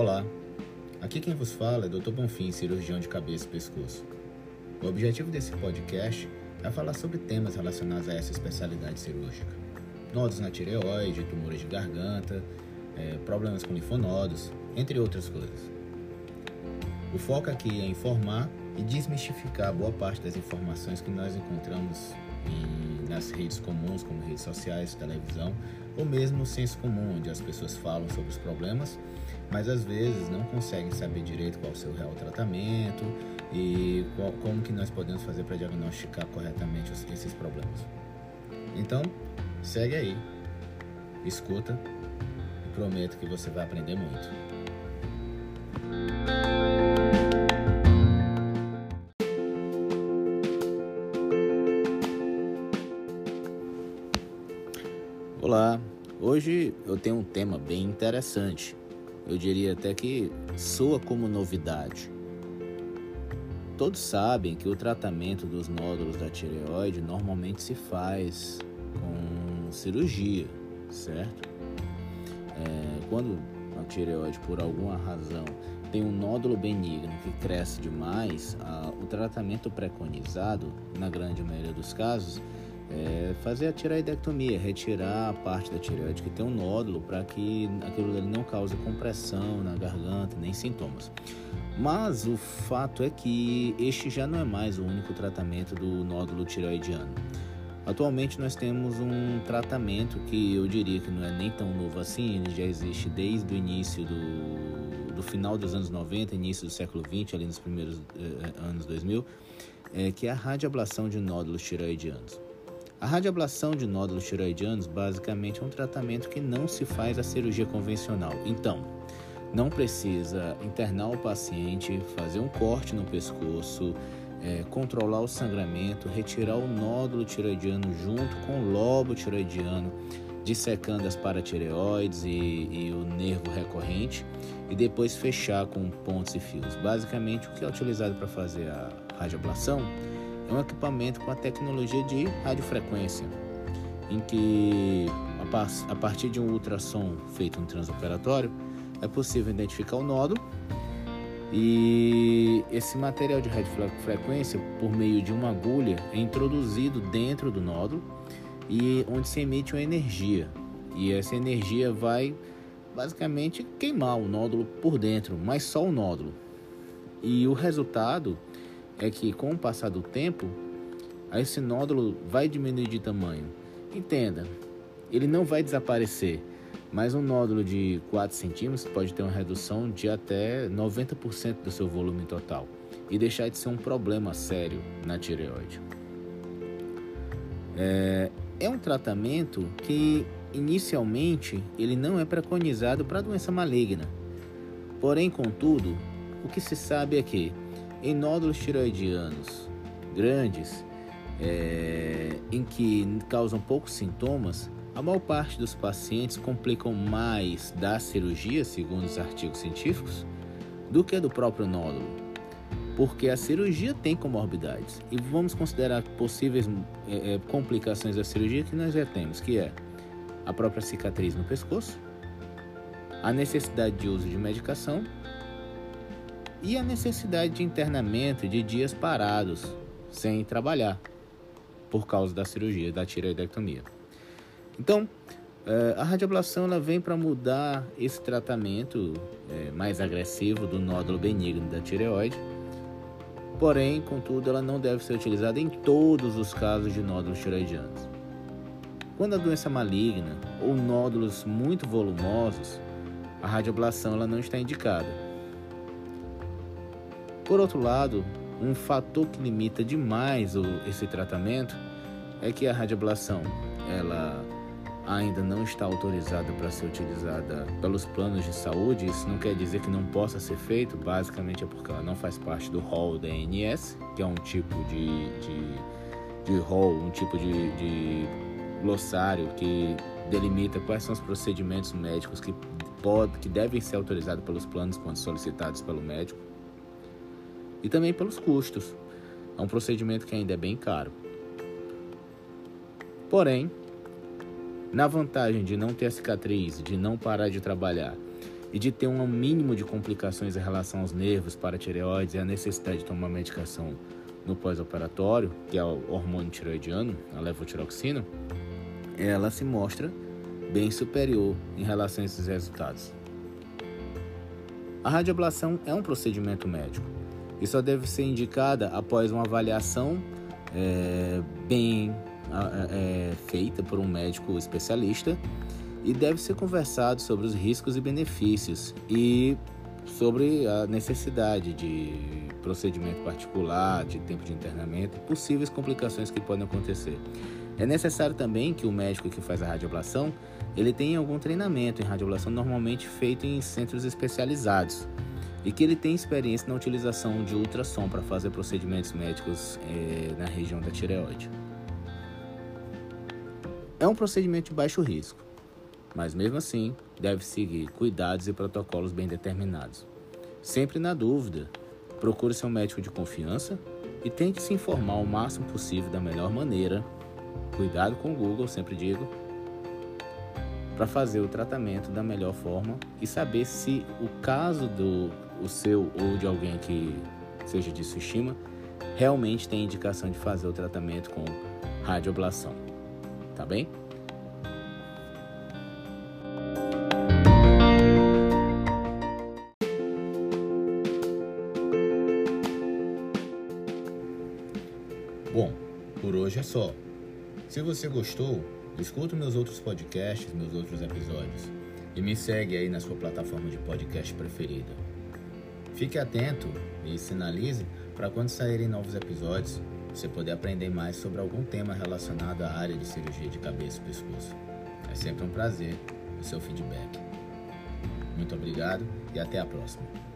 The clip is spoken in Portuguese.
Olá, aqui quem vos fala é Dr. Bonfim, cirurgião de cabeça e pescoço. O objetivo desse podcast é falar sobre temas relacionados a essa especialidade cirúrgica. Nodos na tireoide, tumores de garganta, é, problemas com linfonodos, entre outras coisas. O foco aqui é informar e desmistificar boa parte das informações que nós encontramos em, nas redes comuns, como redes sociais, televisão, ou mesmo no senso comum, onde as pessoas falam sobre os problemas, mas às vezes não conseguem saber direito qual é o seu real tratamento e qual, como que nós podemos fazer para diagnosticar corretamente esses problemas. Então, segue aí, escuta e prometo que você vai aprender muito. Olá, hoje eu tenho um tema bem interessante. Eu diria até que soa como novidade. Todos sabem que o tratamento dos nódulos da tireoide normalmente se faz com cirurgia, certo? É, quando a tireoide, por alguma razão, tem um nódulo benigno que cresce demais, a, o tratamento preconizado, na grande maioria dos casos, é fazer a tireoidectomia, retirar a parte da tireoide que tem um nódulo para que aquilo ali não cause compressão na garganta, nem sintomas. Mas o fato é que este já não é mais o único tratamento do nódulo tireoidiano. Atualmente nós temos um tratamento que eu diria que não é nem tão novo assim, ele já existe desde o início do, do final dos anos 90, início do século 20, ali nos primeiros eh, anos 2000, é, que é a radioablação de nódulos tireoidianos. A radioablação de nódulos tireoidianos basicamente é um tratamento que não se faz a cirurgia convencional. Então, não precisa internar o paciente, fazer um corte no pescoço, é, controlar o sangramento, retirar o nódulo tireoidiano junto com o lobo tireoidiano, dissecando as paratireoides e, e o nervo recorrente e depois fechar com pontos e fios. Basicamente, o que é utilizado para fazer a radioablação é um equipamento com a tecnologia de radiofrequência, em que a partir de um ultrassom feito no transoperatório é possível identificar o nódulo e esse material de radiofrequência, por meio de uma agulha, é introduzido dentro do nódulo e onde se emite uma energia. E essa energia vai basicamente queimar o nódulo por dentro, mas só o nódulo. E o resultado é que com o passar do tempo, esse nódulo vai diminuir de tamanho. Entenda, ele não vai desaparecer, mas um nódulo de 4 centímetros pode ter uma redução de até 90% do seu volume total e deixar de ser um problema sério na tireoide. É, é um tratamento que inicialmente ele não é preconizado para doença maligna. Porém, contudo, o que se sabe é que em nódulos tiroidianos grandes, é, em que causam poucos sintomas, a maior parte dos pacientes complicam mais da cirurgia, segundo os artigos científicos, do que do próprio nódulo. Porque a cirurgia tem comorbidades. E vamos considerar possíveis é, é, complicações da cirurgia que nós já temos, que é a própria cicatriz no pescoço, a necessidade de uso de medicação e a necessidade de internamento de dias parados sem trabalhar por causa da cirurgia da tireoidectomia. Então, eh, a radioablação ela vem para mudar esse tratamento eh, mais agressivo do nódulo benigno da tireoide. Porém, contudo, ela não deve ser utilizada em todos os casos de nódulos tireoidianos. Quando a doença é maligna ou nódulos muito volumosos, a radioablação ela não está indicada por outro lado, um fator que limita demais o, esse tratamento é que a radioablação ela ainda não está autorizada para ser utilizada pelos planos de saúde. Isso não quer dizer que não possa ser feito, basicamente é porque ela não faz parte do rol da ANS, que é um tipo de, de, de rol, um tipo de, de glossário que delimita quais são os procedimentos médicos que, pode, que devem ser autorizados pelos planos quando solicitados pelo médico e também pelos custos. É um procedimento que ainda é bem caro. Porém, na vantagem de não ter a cicatriz, de não parar de trabalhar e de ter um mínimo de complicações em relação aos nervos, paratireoides e a necessidade de tomar medicação no pós-operatório, que é o hormônio tiroidiano, a levotiroxina, ela se mostra bem superior em relação a esses resultados. A radioablação é um procedimento médico e só deve ser indicada após uma avaliação é, bem é, feita por um médico especialista e deve ser conversado sobre os riscos e benefícios e sobre a necessidade de procedimento particular, de tempo de internamento e possíveis complicações que podem acontecer. É necessário também que o médico que faz a radioablação ele tenha algum treinamento em radioablação normalmente feito em centros especializados e que ele tenha experiência na utilização de ultrassom para fazer procedimentos médicos é, na região da tireoide. É um procedimento de baixo risco mas mesmo assim deve seguir cuidados e protocolos bem determinados. Sempre na dúvida, procure seu médico de confiança e tente se informar o máximo possível da melhor maneira. Cuidado com o Google, sempre digo, para fazer o tratamento da melhor forma e saber se o caso do o seu ou de alguém que seja de sua estima realmente tem indicação de fazer o tratamento com radioablação. Tá bem? Bom, por hoje é só. Se você gostou, escuta meus outros podcasts, meus outros episódios e me segue aí na sua plataforma de podcast preferida. Fique atento e sinalize para quando saírem novos episódios você poder aprender mais sobre algum tema relacionado à área de cirurgia de cabeça e pescoço. É sempre um prazer o seu feedback. Muito obrigado e até a próxima.